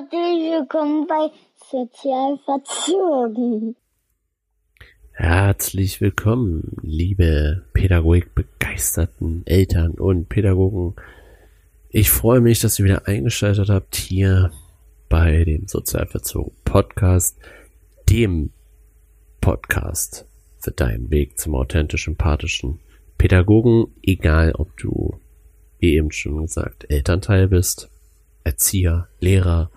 Herzlich willkommen bei Sozial Verzogen. Herzlich willkommen, liebe pädagogikbegeisterten Eltern und Pädagogen. Ich freue mich, dass ihr wieder eingeschaltet habt hier bei dem Sozialverzogen Podcast, dem Podcast für deinen Weg zum authentisch empathischen Pädagogen, egal ob du, wie eben schon gesagt, Elternteil bist, Erzieher, Lehrer,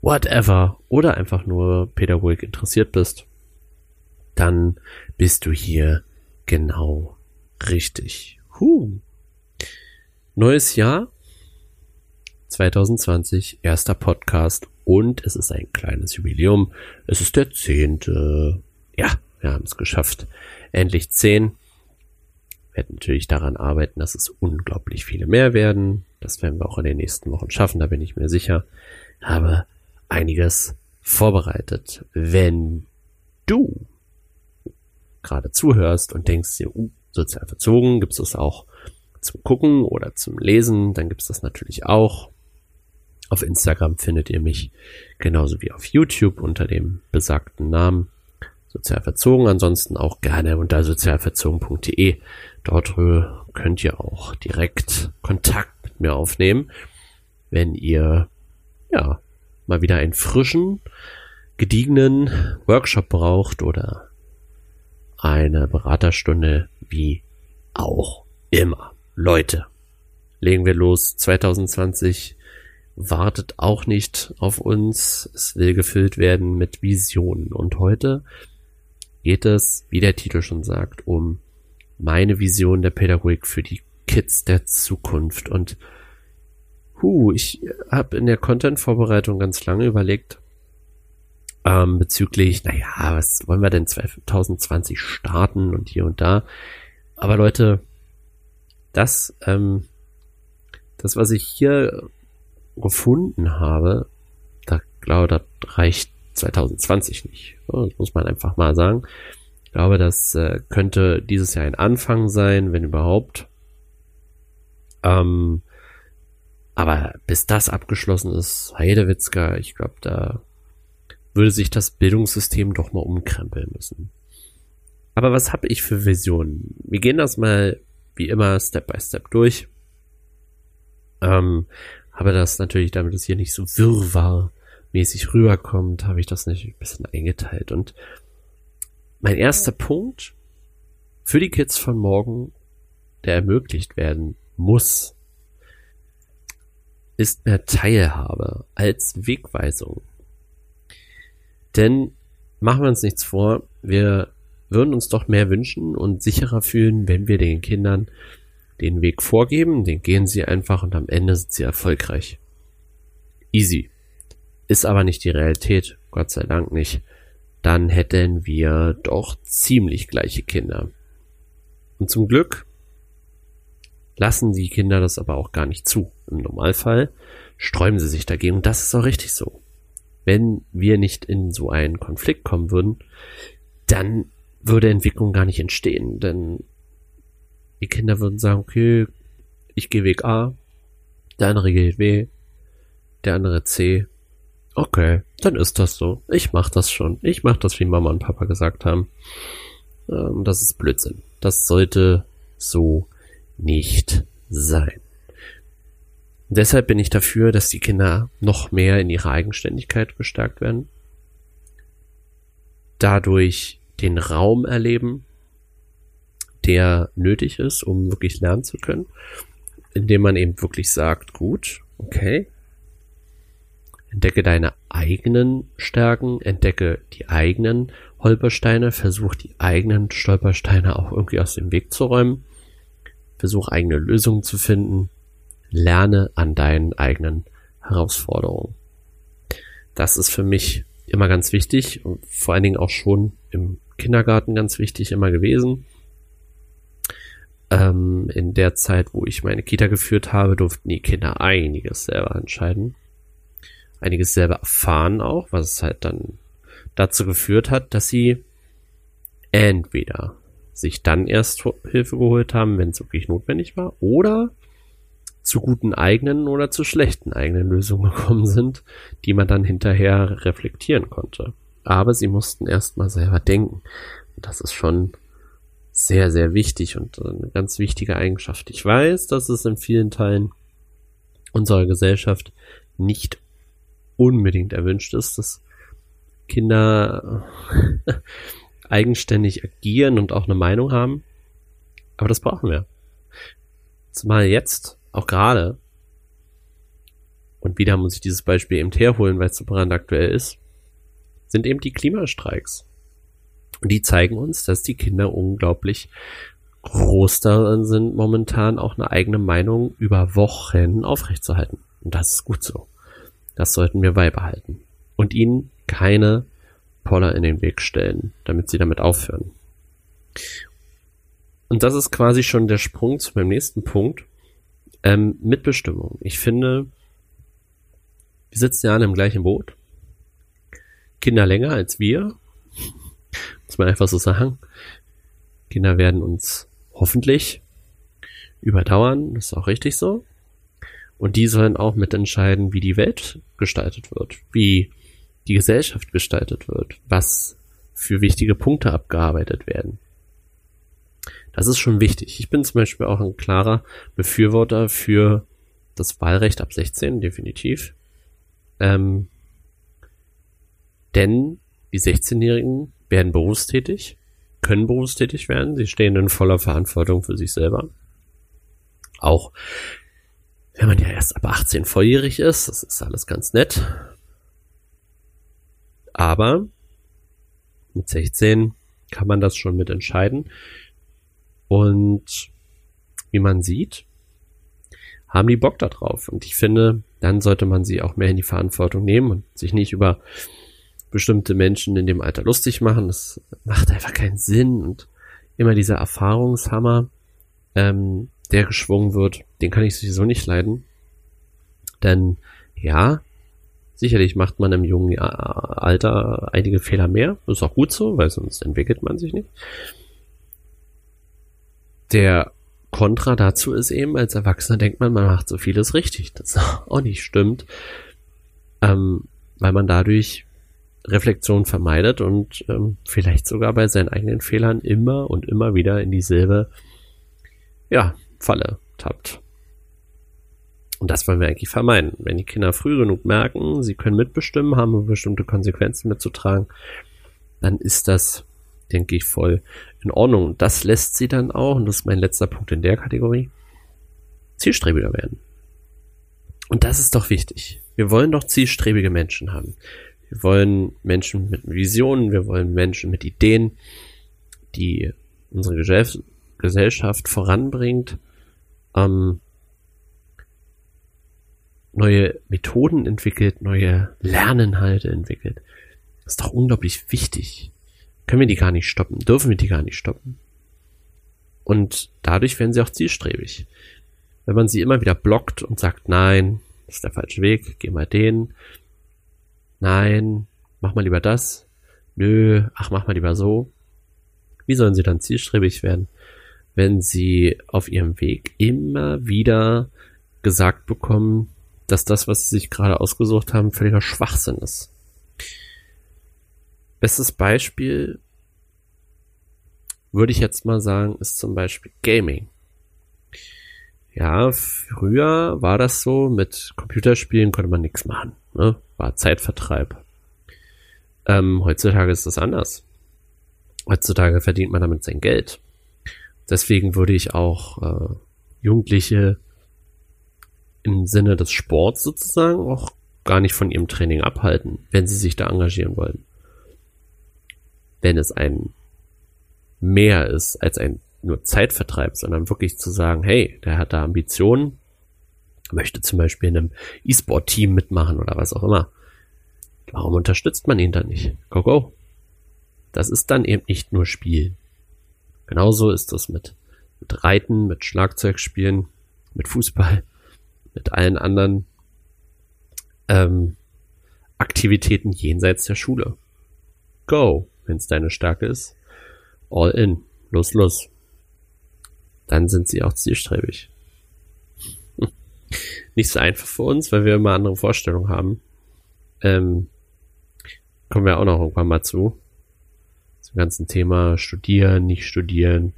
whatever, oder einfach nur Pädagogik interessiert bist, dann bist du hier genau richtig. Huh. Neues Jahr 2020, erster Podcast und es ist ein kleines Jubiläum. Es ist der zehnte. Ja, wir haben es geschafft. Endlich zehn. Wir werden natürlich daran arbeiten, dass es unglaublich viele mehr werden. Das werden wir auch in den nächsten Wochen schaffen, da bin ich mir sicher. Habe einiges vorbereitet. Wenn du gerade zuhörst und denkst dir, uh, sozial verzogen, gibt es das auch zum Gucken oder zum Lesen, dann gibt es das natürlich auch. Auf Instagram findet ihr mich genauso wie auf YouTube unter dem besagten Namen sozial verzogen. Ansonsten auch gerne unter sozialverzogen.de. Dort könnt ihr auch direkt Kontakt mit mir aufnehmen, wenn ihr ja mal wieder einen frischen, gediegenen Workshop braucht oder eine Beraterstunde wie auch immer. Leute, legen wir los. 2020 wartet auch nicht auf uns. Es will gefüllt werden mit Visionen. Und heute geht es, wie der Titel schon sagt, um meine Vision der Pädagogik für die Kids der Zukunft. Und hu, ich habe in der Content-Vorbereitung ganz lange überlegt, ähm, bezüglich, naja, was wollen wir denn 2020 starten und hier und da. Aber Leute, das, ähm, das, was ich hier gefunden habe, da glaube, das reicht 2020 nicht. Das muss man einfach mal sagen. Ich glaube, das äh, könnte dieses Jahr ein Anfang sein, wenn überhaupt. Ähm, aber bis das abgeschlossen ist, Heidewitzka, ich glaube, da würde sich das Bildungssystem doch mal umkrempeln müssen. Aber was habe ich für Visionen? Wir gehen das mal wie immer Step by Step durch. Ähm, habe das natürlich, damit es hier nicht so wirrwarr-mäßig rüberkommt, habe ich das natürlich ein bisschen eingeteilt. Und mein erster Punkt für die Kids von morgen, der ermöglicht werden muss, ist mehr Teilhabe als Wegweisung. Denn machen wir uns nichts vor, wir würden uns doch mehr wünschen und sicherer fühlen, wenn wir den Kindern den Weg vorgeben, den gehen sie einfach und am Ende sind sie erfolgreich. Easy. Ist aber nicht die Realität, Gott sei Dank nicht. Dann hätten wir doch ziemlich gleiche Kinder. Und zum Glück lassen die Kinder das aber auch gar nicht zu. Im Normalfall sträuben sie sich dagegen und das ist auch richtig so. Wenn wir nicht in so einen Konflikt kommen würden, dann würde Entwicklung gar nicht entstehen, denn die Kinder würden sagen, okay, ich gehe Weg A, der andere geht W, der andere C. Okay, dann ist das so. Ich mach das schon. Ich mach das, wie Mama und Papa gesagt haben. Ähm, das ist Blödsinn. Das sollte so nicht sein. deshalb bin ich dafür, dass die Kinder noch mehr in ihrer Eigenständigkeit gestärkt werden. Dadurch den Raum erleben, der nötig ist, um wirklich lernen zu können, indem man eben wirklich sagt, gut, okay, entdecke deine eigenen Stärken, entdecke die eigenen Holpersteine, versuch die eigenen Stolpersteine auch irgendwie aus dem Weg zu räumen, versuch eigene Lösungen zu finden, lerne an deinen eigenen Herausforderungen. Das ist für mich immer ganz wichtig und vor allen Dingen auch schon im Kindergarten ganz wichtig immer gewesen. Ähm, in der Zeit, wo ich meine Kita geführt habe, durften die Kinder einiges selber entscheiden. Einiges selber erfahren auch, was halt dann dazu geführt hat, dass sie entweder sich dann erst Hilfe geholt haben, wenn es wirklich notwendig war, oder zu guten eigenen oder zu schlechten eigenen Lösungen gekommen sind, die man dann hinterher reflektieren konnte. Aber sie mussten erstmal selber denken. Und das ist schon sehr, sehr wichtig und eine ganz wichtige Eigenschaft. Ich weiß, dass es in vielen Teilen unserer Gesellschaft nicht unbedingt erwünscht ist, dass Kinder eigenständig agieren und auch eine Meinung haben. Aber das brauchen wir. Zumal jetzt, auch gerade, und wieder muss ich dieses Beispiel eben herholen, weil es so brandaktuell ist, sind eben die Klimastreiks. Und die zeigen uns, dass die Kinder unglaublich groß darin sind, momentan auch eine eigene Meinung über Wochen aufrechtzuerhalten. Und das ist gut so. Das sollten wir beibehalten. Und ihnen keine Poller in den Weg stellen, damit sie damit aufhören. Und das ist quasi schon der Sprung zu meinem nächsten Punkt. Ähm, Mitbestimmung. Ich finde, wir sitzen ja alle im gleichen Boot. Kinder länger als wir. Muss man einfach so sagen. Kinder werden uns hoffentlich überdauern. Das ist auch richtig so. Und die sollen auch mitentscheiden, wie die Welt gestaltet wird, wie die Gesellschaft gestaltet wird, was für wichtige Punkte abgearbeitet werden. Das ist schon wichtig. Ich bin zum Beispiel auch ein klarer Befürworter für das Wahlrecht ab 16, definitiv. Ähm, denn die 16-Jährigen werden berufstätig, können berufstätig werden, sie stehen in voller Verantwortung für sich selber. Auch wenn man ja erst ab 18 volljährig ist, das ist alles ganz nett. Aber mit 16 kann man das schon mitentscheiden. Und wie man sieht, haben die Bock da drauf. Und ich finde, dann sollte man sie auch mehr in die Verantwortung nehmen und sich nicht über bestimmte Menschen in dem Alter lustig machen. Das macht einfach keinen Sinn. Und immer dieser Erfahrungshammer, ähm, der geschwungen wird, den kann ich sowieso nicht leiden. Denn ja, sicherlich macht man im jungen Alter einige Fehler mehr. ist auch gut so, weil sonst entwickelt man sich nicht. Der Kontra dazu ist eben, als Erwachsener denkt man, man macht so vieles richtig. Das auch nicht stimmt. Ähm, weil man dadurch Reflexion vermeidet und ähm, vielleicht sogar bei seinen eigenen Fehlern immer und immer wieder in dieselbe ja, Falle tappt. Und das wollen wir eigentlich vermeiden. Wenn die Kinder früh genug merken, sie können mitbestimmen, haben bestimmte Konsequenzen mitzutragen, dann ist das, denke ich, voll in Ordnung. Und das lässt sie dann auch, und das ist mein letzter Punkt in der Kategorie, zielstrebiger werden. Und das ist doch wichtig. Wir wollen doch zielstrebige Menschen haben. Wir wollen Menschen mit Visionen, wir wollen Menschen mit Ideen, die unsere Gesellschaft voranbringt, ähm, neue Methoden entwickelt, neue Lerninhalte entwickelt. Das ist doch unglaublich wichtig. Können wir die gar nicht stoppen? Dürfen wir die gar nicht stoppen? Und dadurch werden sie auch zielstrebig. Wenn man sie immer wieder blockt und sagt, nein, das ist der falsche Weg, geh mal den, nein, mach mal lieber das, nö, ach, mach mal lieber so. Wie sollen sie dann zielstrebig werden, wenn sie auf ihrem Weg immer wieder gesagt bekommen, dass das, was sie sich gerade ausgesucht haben, völliger Schwachsinn ist. Bestes Beispiel würde ich jetzt mal sagen, ist zum Beispiel Gaming. Ja, früher war das so, mit Computerspielen konnte man nichts machen. Ne? War Zeitvertreib. Ähm, heutzutage ist das anders. Heutzutage verdient man damit sein Geld. Deswegen würde ich auch äh, Jugendliche im Sinne des Sports sozusagen auch gar nicht von ihrem Training abhalten, wenn sie sich da engagieren wollen. Wenn es ein mehr ist als ein nur Zeitvertreib, sondern wirklich zu sagen, hey, der hat da Ambitionen, möchte zum Beispiel in einem E-Sport-Team mitmachen oder was auch immer. Warum unterstützt man ihn dann nicht? Go, go. Das ist dann eben nicht nur Spiel. Genauso ist das mit, mit Reiten, mit Schlagzeugspielen, mit Fußball, mit allen anderen ähm, Aktivitäten jenseits der Schule. Go, wenn es deine Stärke ist. All in. Los, los dann sind sie auch zielstrebig. nicht so einfach für uns, weil wir immer andere Vorstellungen haben. Ähm, kommen wir auch noch irgendwann mal zu. Zum ganzen Thema studieren, nicht studieren,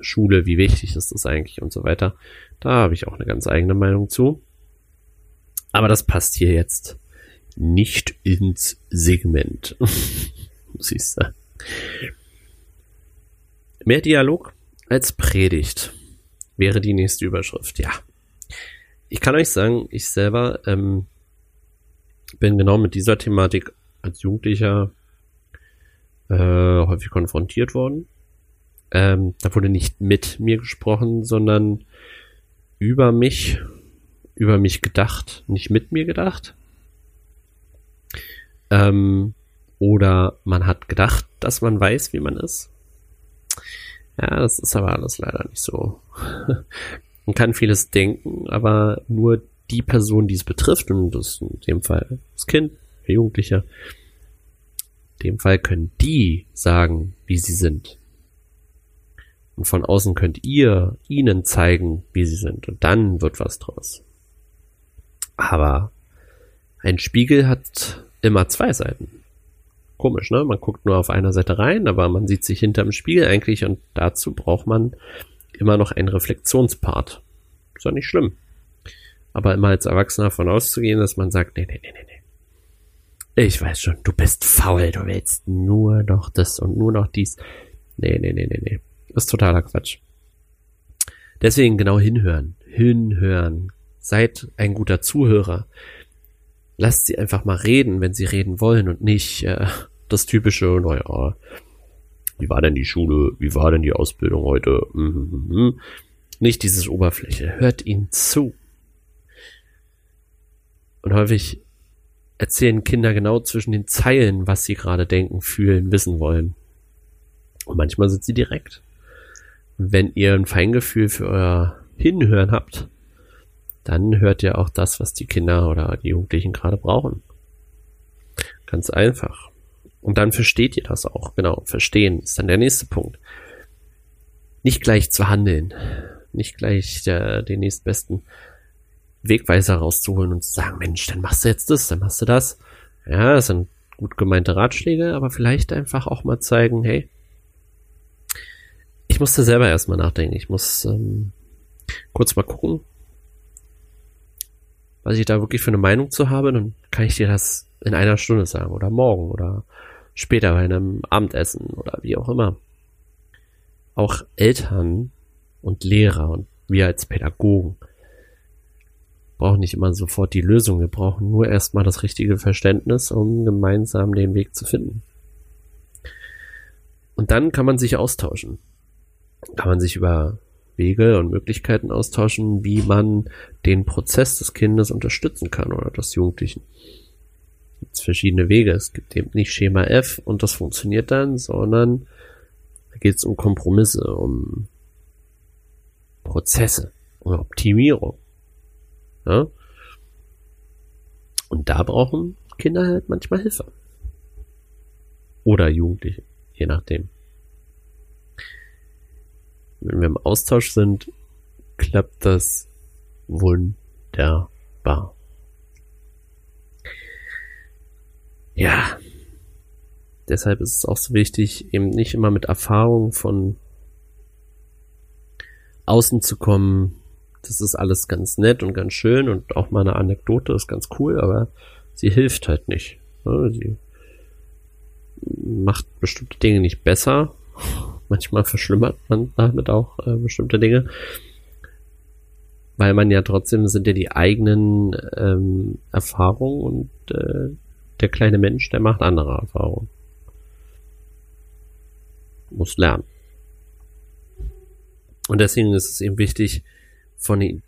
Schule, wie wichtig ist das eigentlich und so weiter. Da habe ich auch eine ganz eigene Meinung zu. Aber das passt hier jetzt nicht ins Segment. Muss ich sagen. Mehr Dialog als Predigt wäre die nächste Überschrift. Ja. Ich kann euch sagen, ich selber ähm, bin genau mit dieser Thematik als Jugendlicher äh, häufig konfrontiert worden. Ähm, da wurde nicht mit mir gesprochen, sondern über mich, über mich gedacht, nicht mit mir gedacht. Ähm, oder man hat gedacht, dass man weiß, wie man ist. Ja, das ist aber alles leider nicht so. man kann vieles denken, aber nur die Person, die es betrifft, und das ist in dem Fall das Kind, der Jugendliche, in dem Fall können die sagen, wie sie sind. Und von außen könnt ihr ihnen zeigen, wie sie sind. Und dann wird was draus. Aber ein Spiegel hat immer zwei Seiten. Komisch, ne? Man guckt nur auf einer Seite rein, aber man sieht sich hinterm Spiegel eigentlich und dazu braucht man immer noch einen Reflexionspart. Ist doch nicht schlimm. Aber immer als Erwachsener davon auszugehen, dass man sagt, nee, nee, nee, nee, nee. Ich weiß schon, du bist faul, du willst nur noch das und nur noch dies. Nee, nee, nee, nee, nee. Ist totaler Quatsch. Deswegen genau hinhören. Hinhören. Seid ein guter Zuhörer. Lasst sie einfach mal reden, wenn sie reden wollen und nicht äh, das typische, naja, wie war denn die Schule? Wie war denn die Ausbildung heute? Mhm. Nicht dieses Oberfläche. Hört ihnen zu. Und häufig erzählen Kinder genau zwischen den Zeilen, was sie gerade denken, fühlen, wissen wollen. Und manchmal sind sie direkt wenn ihr ein Feingefühl für euer Hinhören habt, dann hört ihr auch das, was die Kinder oder die Jugendlichen gerade brauchen. Ganz einfach. Und dann versteht ihr das auch. Genau, verstehen ist dann der nächste Punkt. Nicht gleich zu handeln, nicht gleich der, den nächstbesten Wegweiser rauszuholen und zu sagen, Mensch, dann machst du jetzt das, dann machst du das. Ja, das sind gut gemeinte Ratschläge, aber vielleicht einfach auch mal zeigen, hey, ich musste selber erstmal nachdenken. Ich muss ähm, kurz mal gucken, was ich da wirklich für eine Meinung zu habe. Dann kann ich dir das in einer Stunde sagen oder morgen oder später bei einem Abendessen oder wie auch immer. Auch Eltern und Lehrer und wir als Pädagogen brauchen nicht immer sofort die Lösung. Wir brauchen nur erstmal das richtige Verständnis, um gemeinsam den Weg zu finden. Und dann kann man sich austauschen kann man sich über Wege und Möglichkeiten austauschen, wie man den Prozess des Kindes unterstützen kann oder des Jugendlichen. Es gibt verschiedene Wege. Es gibt eben nicht Schema F und das funktioniert dann, sondern da geht es um Kompromisse, um Prozesse, um Optimierung. Ja? Und da brauchen Kinder halt manchmal Hilfe. Oder Jugendliche, je nachdem wenn wir im Austausch sind, klappt das wunderbar. Ja. Deshalb ist es auch so wichtig, eben nicht immer mit Erfahrung von außen zu kommen. Das ist alles ganz nett und ganz schön und auch mal eine Anekdote ist ganz cool, aber sie hilft halt nicht. Ne? Sie macht bestimmte Dinge nicht besser manchmal verschlimmert man damit auch äh, bestimmte Dinge. Weil man ja trotzdem sind ja die eigenen ähm, Erfahrungen und äh, der kleine Mensch, der macht andere Erfahrungen. Muss lernen. Und deswegen ist es eben wichtig, von den,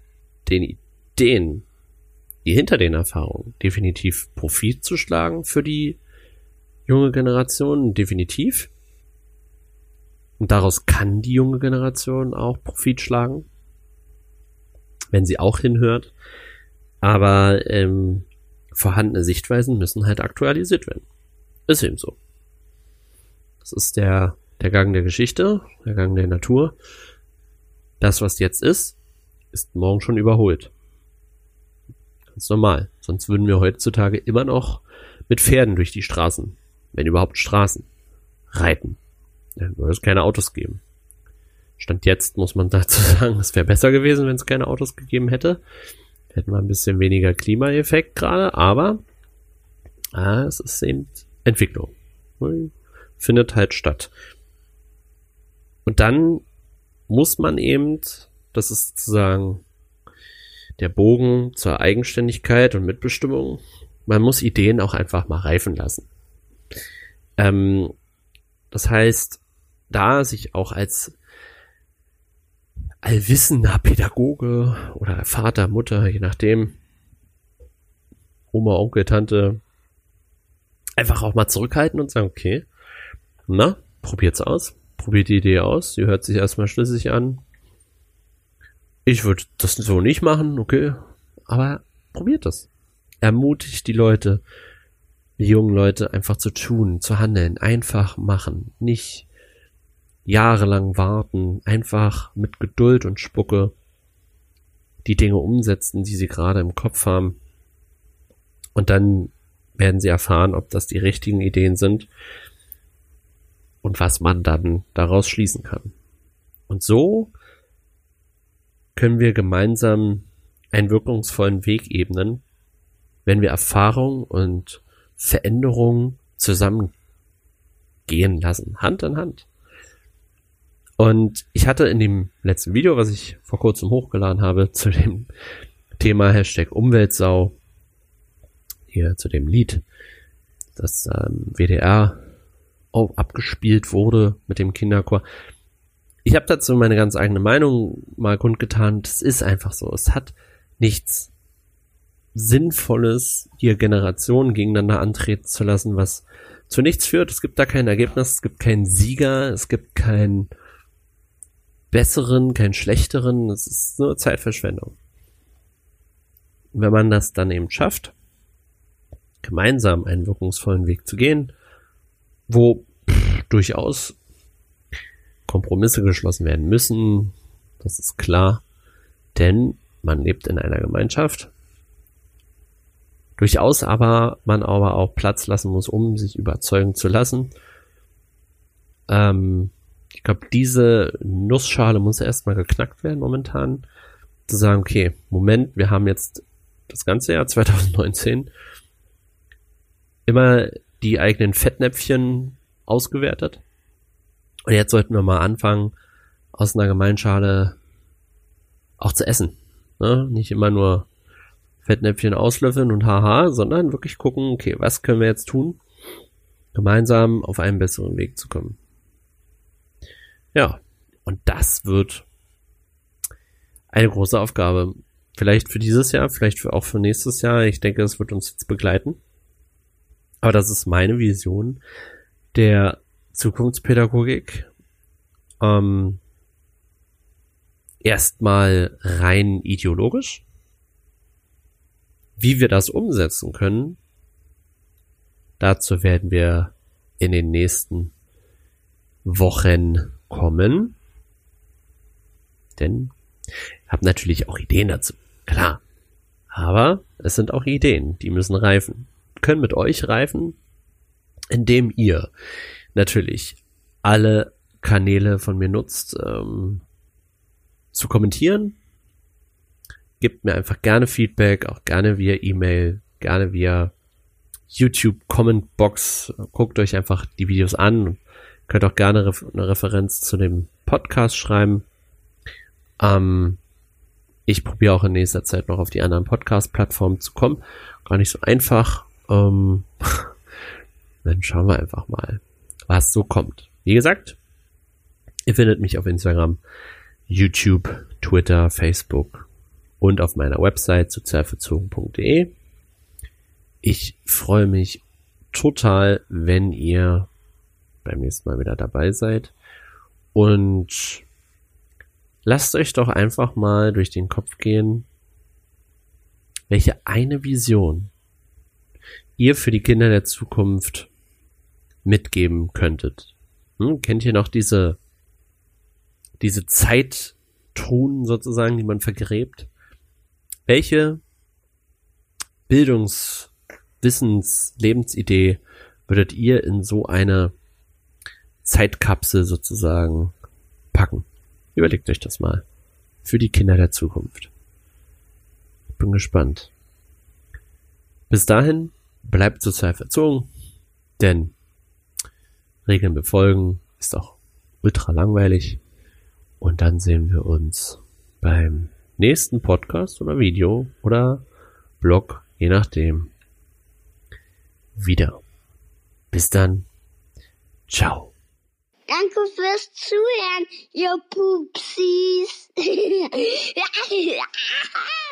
Ideen, die hinter den Erfahrungen definitiv Profit zu schlagen für die junge Generation, definitiv. Und daraus kann die junge Generation auch Profit schlagen, wenn sie auch hinhört. Aber ähm, vorhandene Sichtweisen müssen halt aktualisiert werden. Ist eben so. Das ist der, der Gang der Geschichte, der Gang der Natur. Das, was jetzt ist, ist morgen schon überholt. Ganz normal. Sonst würden wir heutzutage immer noch mit Pferden durch die Straßen, wenn überhaupt Straßen, reiten. Dann würde es keine Autos geben. Stand jetzt muss man dazu sagen, es wäre besser gewesen, wenn es keine Autos gegeben hätte. Hätten wir ein bisschen weniger Klimaeffekt gerade, aber ah, es ist eben Entwicklung. Findet halt statt. Und dann muss man eben, das ist sozusagen der Bogen zur Eigenständigkeit und Mitbestimmung, man muss Ideen auch einfach mal reifen lassen. Ähm, das heißt, da sich auch als allwissender Pädagoge oder Vater, Mutter, je nachdem, Oma, Onkel, Tante, einfach auch mal zurückhalten und sagen, okay, na, probiert's aus, probiert die Idee aus, sie hört sich erstmal schlüssig an. Ich würde das so nicht machen, okay, aber probiert das. Ermutigt die Leute, die jungen Leute einfach zu tun, zu handeln, einfach machen, nicht jahrelang warten, einfach mit Geduld und Spucke die Dinge umsetzen, die sie gerade im Kopf haben. Und dann werden sie erfahren, ob das die richtigen Ideen sind und was man dann daraus schließen kann. Und so können wir gemeinsam einen wirkungsvollen Weg ebnen, wenn wir Erfahrung und Veränderung zusammen gehen lassen, Hand in Hand. Und ich hatte in dem letzten Video, was ich vor kurzem hochgeladen habe, zu dem Thema Hashtag Umweltsau, hier zu dem Lied, das ähm, WDR auch abgespielt wurde mit dem Kinderchor. Ich habe dazu meine ganz eigene Meinung mal kundgetan. Das ist einfach so. Es hat nichts Sinnvolles, hier Generationen gegeneinander antreten zu lassen, was zu nichts führt. Es gibt da kein Ergebnis, es gibt keinen Sieger, es gibt keinen besseren, keinen schlechteren. Es ist nur Zeitverschwendung. wenn man das dann eben schafft, gemeinsam einen wirkungsvollen Weg zu gehen, wo pff, durchaus Kompromisse geschlossen werden müssen, das ist klar, denn man lebt in einer Gemeinschaft. Durchaus aber man aber auch Platz lassen muss, um sich überzeugen zu lassen. Ähm, ich glaube, diese Nussschale muss erstmal geknackt werden momentan. Zu sagen, okay, Moment, wir haben jetzt das ganze Jahr 2019 immer die eigenen Fettnäpfchen ausgewertet. Und jetzt sollten wir mal anfangen, aus einer Gemeinschale auch zu essen. Ne? Nicht immer nur Fettnäpfchen auslöffeln und haha, sondern wirklich gucken, okay, was können wir jetzt tun, gemeinsam auf einen besseren Weg zu kommen. Ja, und das wird eine große Aufgabe. Vielleicht für dieses Jahr, vielleicht auch für nächstes Jahr. Ich denke, es wird uns jetzt begleiten. Aber das ist meine Vision der Zukunftspädagogik. Ähm, erstmal rein ideologisch. Wie wir das umsetzen können, dazu werden wir in den nächsten Wochen kommen. Denn ich habe natürlich auch Ideen dazu. Klar. Aber es sind auch Ideen, die müssen reifen. Können mit euch reifen, indem ihr natürlich alle Kanäle von mir nutzt, ähm, zu kommentieren. Gebt mir einfach gerne Feedback, auch gerne via E-Mail, gerne via YouTube Comment Box. Guckt euch einfach die Videos an. Könnt auch gerne eine Referenz zu dem Podcast schreiben. Ähm, ich probiere auch in nächster Zeit noch auf die anderen Podcast-Plattformen zu kommen. Gar nicht so einfach. Ähm, dann schauen wir einfach mal, was so kommt. Wie gesagt, ihr findet mich auf Instagram, YouTube, Twitter, Facebook und auf meiner Website sozialverzogen.de. Ich freue mich total, wenn ihr beim nächsten Mal wieder dabei seid. Und lasst euch doch einfach mal durch den Kopf gehen, welche eine Vision ihr für die Kinder der Zukunft mitgeben könntet. Hm, kennt ihr noch diese, diese Zeit Truhen sozusagen, die man vergräbt. Welche Bildungs-, Wissens-, Lebensidee würdet ihr in so eine Zeitkapsel sozusagen packen? Überlegt euch das mal. Für die Kinder der Zukunft. Bin gespannt. Bis dahin bleibt sozial verzogen, denn Regeln befolgen ist auch ultra langweilig. Und dann sehen wir uns beim nächsten Podcast oder Video oder Blog, je nachdem, wieder. Bis dann. Ciao. Danke fürs Zuhören, ihr Pupsis.